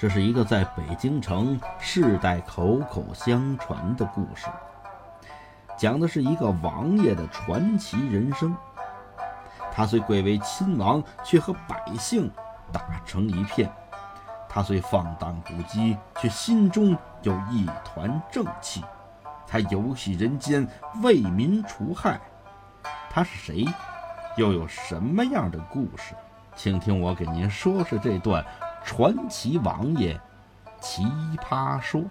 这是一个在北京城世代口口相传的故事，讲的是一个王爷的传奇人生。他虽贵为亲王，却和百姓打成一片；他虽放荡不羁，却心中有一团正气。他游戏人间，为民除害。他是谁？又有什么样的故事？请听我给您说说这段。传奇王爷，奇葩说。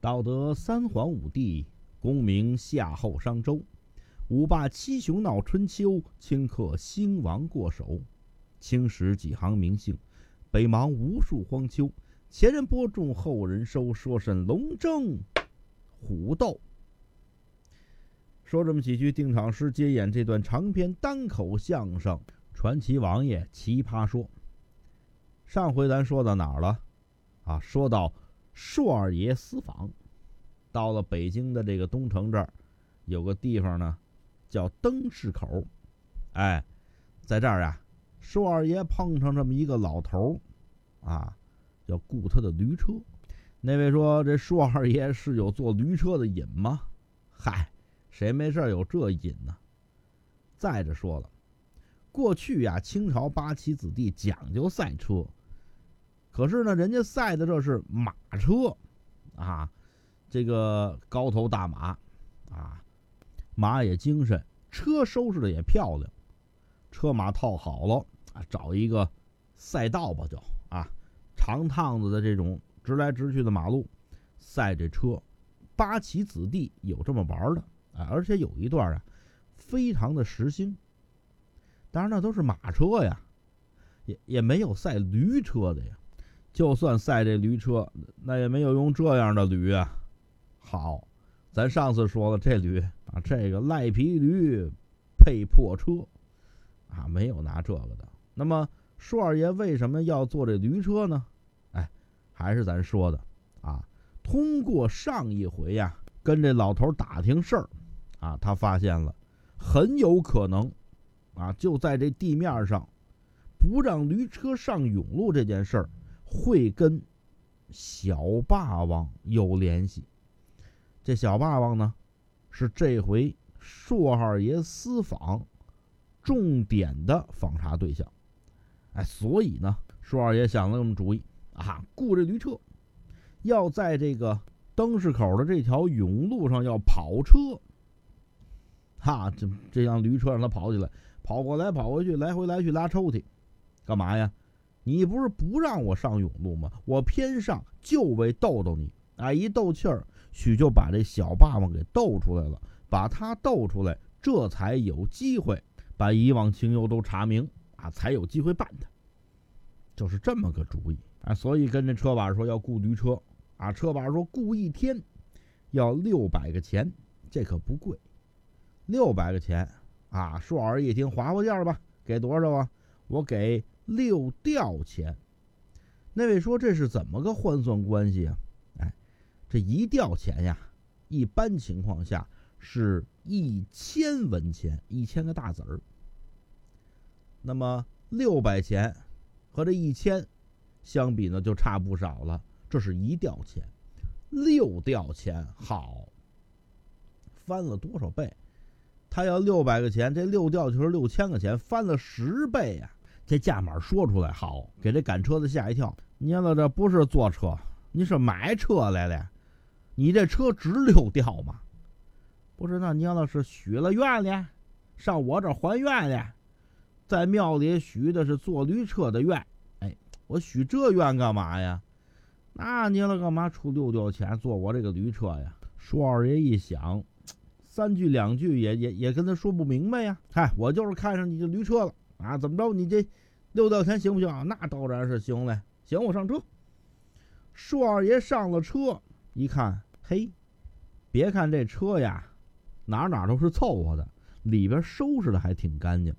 道德三皇五帝，功名夏后商周，五霸七雄闹春秋，顷刻兴亡过手。青史几行名姓，北邙无数荒丘。前人播种，后人收，说甚龙争虎斗？说这么几句定场诗，接演这段长篇单口相声《传奇王爷奇葩说》。上回咱说到哪儿了？啊，说到硕二爷私访，到了北京的这个东城这儿，有个地方呢，叫灯市口。哎，在这儿啊，硕二爷碰上这么一个老头儿，啊，要雇他的驴车。那位说：“这硕二爷是有坐驴车的瘾吗？”嗨。谁没事有这瘾呢？再者说了，过去呀，清朝八旗子弟讲究赛车，可是呢，人家赛的这是马车，啊，这个高头大马，啊，马也精神，车收拾的也漂亮，车马套好了啊，找一个赛道吧，就啊，长趟子的这种直来直去的马路，赛这车，八旗子弟有这么玩的。啊，而且有一段啊，非常的时兴。当然那都是马车呀，也也没有赛驴车的呀。就算赛这驴车，那也没有用这样的驴啊。好，咱上次说了这驴啊，这个赖皮驴配破车啊，没有拿这个的。那么硕二爷为什么要坐这驴车呢？哎，还是咱说的啊，通过上一回呀，跟这老头打听事儿。啊，他发现了，很有可能，啊，就在这地面上，不让驴车上甬路这件事儿，会跟小霸王有联系。这小霸王呢，是这回硕二爷私访重点的访查对象。哎，所以呢，硕二爷想了这么主意啊，雇这驴车，要在这个灯市口的这条甬路上要跑车。哈，这这辆驴车让他跑起来，跑过来跑回去，来回来去拉抽屉，干嘛呀？你不是不让我上甬路吗？我偏上，就为逗逗你。啊，一斗气儿，许就把这小霸王给逗出来了。把他逗出来，这才有机会把以往情由都查明啊，才有机会办他。就是这么个主意啊。所以跟这车把说要雇驴车啊，车把说雇一天要六百个钱，这可不贵。六百个钱啊！硕儿一听，划划价吧，给多少啊？我给六吊钱。那位说这是怎么个换算关系啊？哎，这一吊钱呀，一般情况下是一千文钱，一千个大子儿。那么六百钱和这一千相比呢，就差不少了。这是一吊钱，六吊钱，好，翻了多少倍？他要六百个钱，这六吊就是六千个钱，翻了十倍呀！这价码说出来好，给这赶车的吓一跳。你了这不是坐车，你是买车来的？你这车值六吊吗？不是，那娘了是许了愿的，上我这还愿的，在庙里许的是坐驴车的愿。哎，我许这愿干嘛呀？那你了干嘛出六吊钱坐我这个驴车呀？舒二爷一想。三句两句也也也跟他说不明白呀！嗨，我就是看上你这驴车了啊！怎么着？你这六吊钱行不行啊？那当然是行嘞！行，我上车。硕二爷上了车，一看，嘿，别看这车呀，哪哪都是凑合的，里边收拾的还挺干净。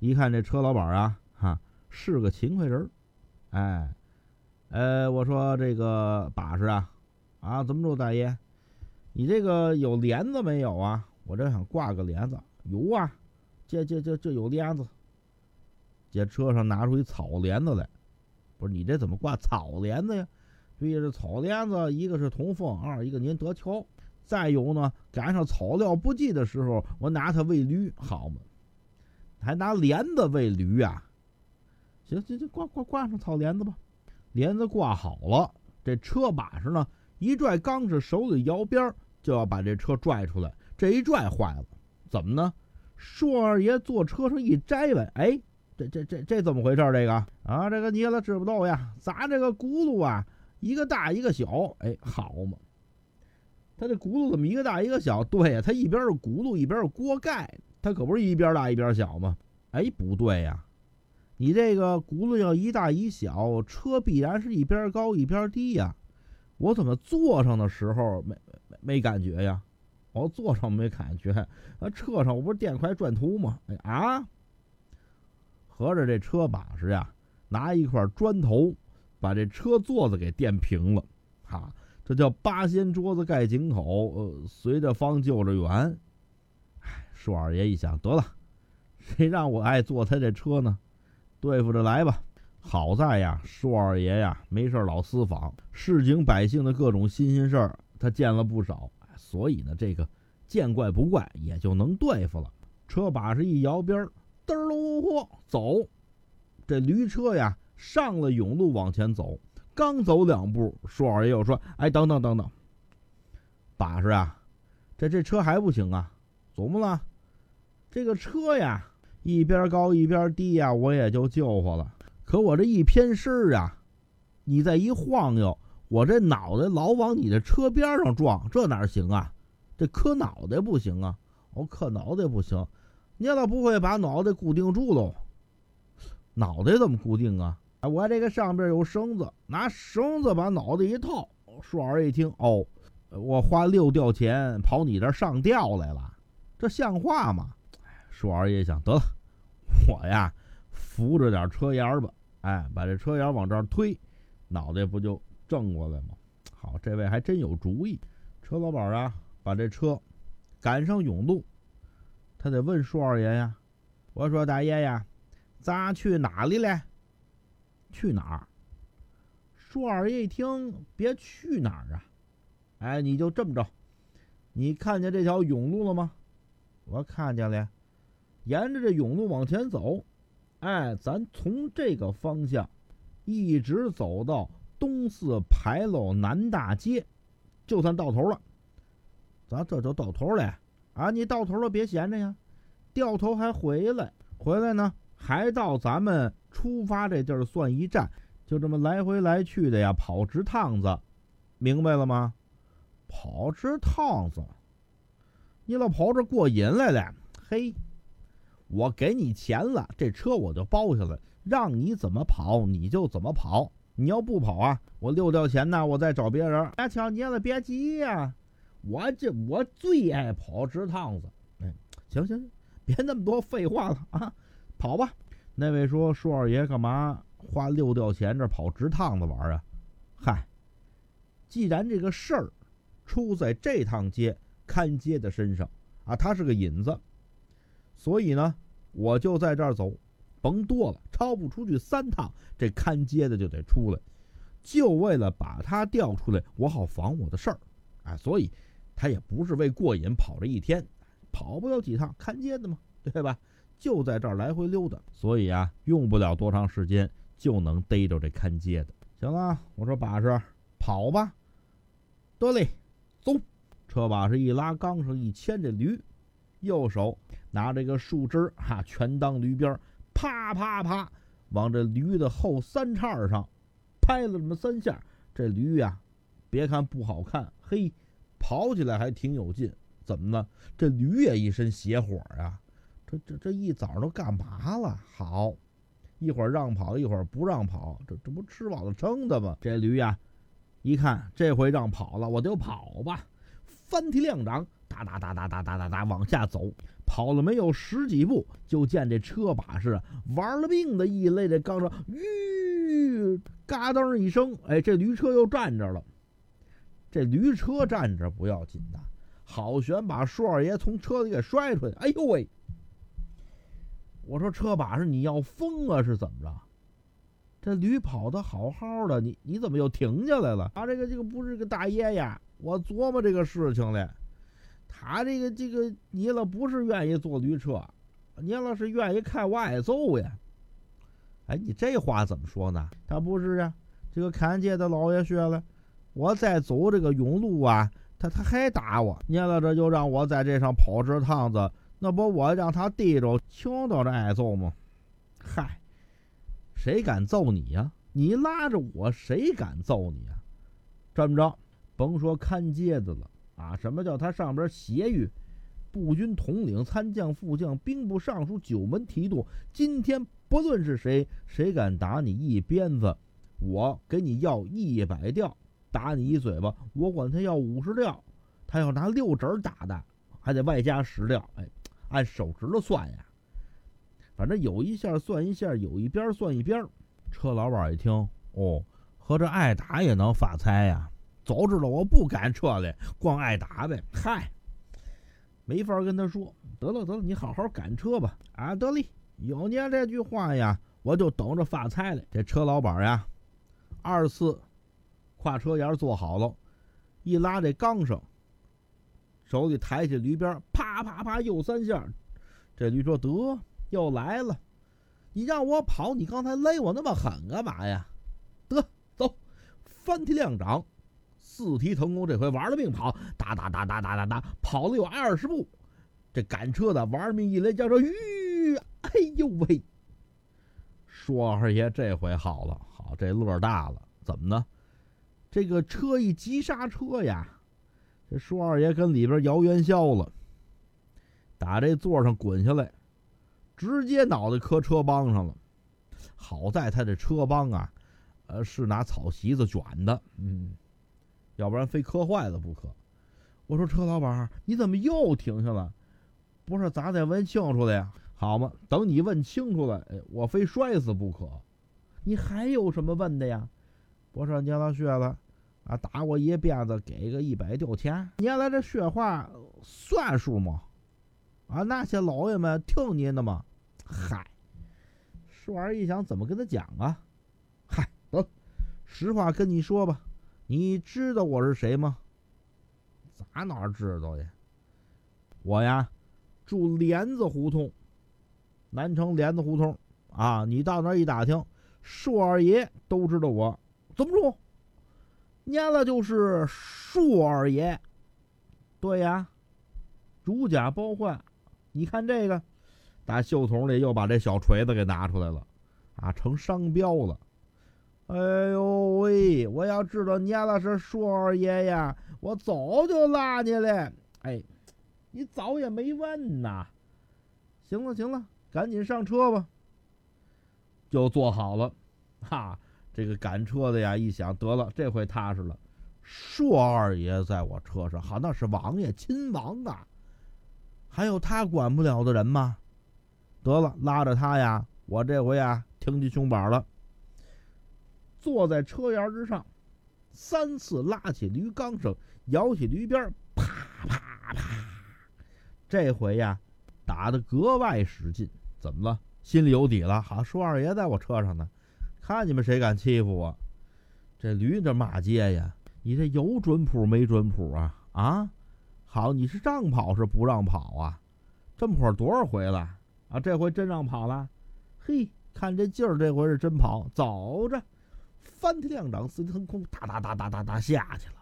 一看这车老板啊，哈，是个勤快人儿哎，呃，我说这个把式啊，啊，怎么着，大爷？你这个有帘子没有啊？我这想挂个帘子，有啊，这这这这有帘子，这车上拿出一草帘子来，不是你这怎么挂草帘子呀？对呀，这草帘子一个是通风，二一个您得瞧。再有呢，赶上草料不济的时候，我拿它喂驴，好嘛？还拿帘子喂驴啊？行行行，挂挂挂上草帘子吧。帘子挂好了，这车把式呢一拽，刚是手里摇边就要把这车拽出来。这一拽坏了，怎么呢？硕二爷坐车上一摘呗，哎，这这这这怎么回事？这个啊，这个你了知不道呀？咱这个轱辘啊，一个大一个小，哎，好嘛。他这轱辘怎么一个大一个小？对呀，他一边是轱辘，一边是锅盖，他可不是一边大一边小吗？哎，不对呀，你这个轱辘要一大一小，车必然是一边高一边低呀。我怎么坐上的时候没没感觉呀？我坐上没感觉，啊，车上我不是电快转图吗？啊，合着这车把式呀，拿一块砖头把这车座子给垫平了，哈。这叫八仙桌子盖井口，呃，随着方就着圆。哎，硕二爷一想，得了，谁让我爱坐他这车呢？对付着来吧。好在呀，硕二爷呀，没事老私访市井百姓的各种新鲜事儿，他见了不少，所以呢，这个见怪不怪，也就能对付了。车把式一摇边儿，嘚喽嚯，走。这驴车呀，上了甬路往前走。刚走两步，硕二爷又说：“哎，等等等等，把式啊，这这车还不行啊？怎么了？这个车呀，一边高一边低呀，我也就救活了。可我这一偏身啊，你再一晃悠，我这脑袋老往你的车边上撞，这哪行啊？这磕脑袋不行啊！我，磕脑袋不行，你要不会把脑袋固定住喽？脑袋怎么固定啊？”我这个上边有绳子，拿绳子把脑袋一套。硕儿一听，哦，我花六吊钱跑你这上吊来了，这像话吗？硕儿也想，得了，我呀扶着点车沿吧，哎，把这车沿往这儿推，脑袋不就正过来吗？好，这位还真有主意。车老板啊，把这车赶上甬路，他得问硕二爷呀。我说大爷呀，咱去哪里嘞？去哪儿？舒二爷一听，别去哪儿啊！哎，你就这么着，你看见这条甬路了吗？我看见了，沿着这甬路往前走。哎，咱从这个方向一直走到东四牌楼南大街，就算到头了。咱这就到头了啊！你到头了别闲着呀，掉头还回来，回来呢还到咱们。出发这地儿算一站，就这么来回来去的呀，跑直趟子，明白了吗？跑直趟子，你老跑这过瘾来了？嘿，我给你钱了，这车我就包下来，让你怎么跑你就怎么跑。你要不跑啊，我六吊钱呢，我再找别人。哎，瞧你了，别急呀，我这我最爱跑直趟子。哎，行行行，别那么多废话了啊，跑吧。那位说：“舒二爷干嘛花六吊钱这跑直趟子玩啊？”嗨，既然这个事儿出在这趟街看街的身上啊，他是个引子，所以呢，我就在这儿走，甭多了，超不出去三趟，这看街的就得出来，就为了把他调出来，我好防我的事儿，啊，所以他也不是为过瘾跑这一天，跑不了几趟看街的嘛，对吧？就在这儿来回溜达，所以啊，用不了多长时间就能逮着这看街的。行了，我说把式跑吧，得嘞，走。车把式一拉，杠上一牵这驴，右手拿这个树枝哈，全当驴鞭儿，啪啪啪往这驴的后三叉上拍了这么三下。这驴呀，别看不好看，嘿，跑起来还挺有劲。怎么呢？这驴也一身邪火呀。这这这一早都干嘛了？好，一会儿让跑，一会儿不让跑，这这不吃饱了撑的吗？这驴呀，一看这回让跑了，我就跑吧，翻蹄亮掌，哒哒哒哒哒哒哒哒往下走，跑了没有十几步，就见这车把式玩了命的一勒这钢上，吁，嘎噔一声，哎，这驴车又站着了。这驴车站着不要紧的，好悬把舒二爷从车里给摔出去，哎呦喂！我说车把式，你要疯啊，是怎么着？这驴跑的好好的，你你怎么又停下来了？啊，这个这个不是个大爷呀，我琢磨这个事情嘞。他这个这个，你了不是愿意坐驴车，你了是愿意看我挨揍呀？哎，你这话怎么说呢？他不是呀，这个看街的老爷说了，我再走这个甬路啊，他他还打我，你了这就让我在这上跑这趟子。那不我让他逮着，穷到这挨揍吗？嗨，谁敢揍你呀？你拉着我，谁敢揍你呀？这么着，甭说看街的了啊！什么叫他上边协于步军统领、参将、副将、兵部尚书、九门提督。今天不论是谁，谁敢打你一鞭子，我给你要一百吊；打你一嘴巴，我管他要五十吊。他要拿六指打的，还得外加十吊。哎。按手指头算呀，反正有一下算一下，有一边算一边。车老板一听，哦，合着挨打也能发财呀？早知道我不赶车了，光挨打呗。嗨，没法跟他说。得了得了，你好好赶车吧。啊，得嘞，有您这句话呀，我就等着发财了。这车老板呀，二次跨车沿坐好了，一拉这钢绳。手里抬起驴鞭，啪啪啪又三下。这驴说：“得，又来了。你让我跑，你刚才勒我那么狠干嘛呀？得，走，翻天两掌，四蹄腾空，这回玩了命跑，哒哒哒哒哒哒哒，跑了有二十步。这赶车的玩命一勒，叫说：‘吁！’哎呦喂！说二爷这回好了，好这乐大了。怎么呢？这个车一急刹车呀。”这舒二爷跟里边摇元宵了，打这座上滚下来，直接脑袋磕车帮上了。好在他这车帮啊，呃，是拿草席子卷的，嗯，要不然非磕坏了不可。我说车老板，你怎么又停下了？不是，咱得问清楚了呀。好嘛，等你问清楚了，我非摔死不可。你还有什么问的呀？不是，你老薛了。啊，打我一鞭子，给个一百吊钱。原来这说话算数吗？啊，那些老爷们听您的吗？嗨，说完一想，怎么跟他讲啊？嗨，得，实话跟你说吧，你知道我是谁吗？咋哪知道呀？我呀，住莲子胡同，南城莲子胡同啊。你到那儿一打听，硕二爷都知道我。怎么住？念了就是硕二爷，对呀，如假包换。你看这个，打袖筒里又把这小锤子给拿出来了，啊，成商标了。哎呦喂！我要知道念了是硕二爷呀，我早就拉你了。哎，你早也没问呐。行了行了，赶紧上车吧。就坐好了，哈。这个赶车的呀，一想得了，这回踏实了。硕二爷在我车上，好，那是王爷亲王啊，还有他管不了的人吗？得了，拉着他呀，我这回呀，挺起胸板了，坐在车沿之上，三次拉起驴缰绳，摇起驴鞭，啪啪啪，这回呀，打的格外使劲。怎么了？心里有底了？好，硕二爷在我车上呢。看你们谁敢欺负我！这驴这骂街呀！你这有准谱没准谱啊？啊，好，你是让跑是不让跑啊？这么会儿多少回了？啊，这回真让跑了！嘿，看这劲儿，这回是真跑！走着，翻天亮掌，四蹄腾空，哒哒哒哒哒哒下去了。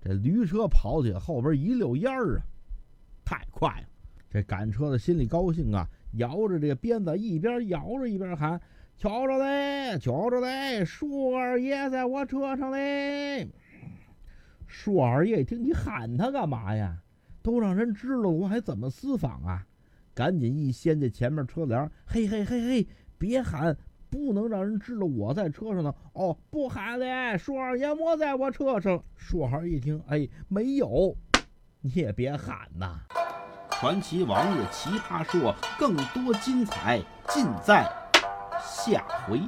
这驴车跑起来，后边一溜烟儿啊，太快了！这赶车的心里高兴啊，摇着这个鞭子，一边摇着一边喊。瞧着嘞，瞧着嘞，树二爷在我车上嘞。树二爷一听，你喊他干嘛呀？都让人知道了，我还怎么私访啊？赶紧一掀这前面车帘，嘿嘿嘿嘿，别喊，不能让人知道我在车上呢。哦，不喊嘞，树二爷没在我车上。树二一听，哎，没有，你也别喊呐。传奇王爷奇葩说，更多精彩尽在。下回。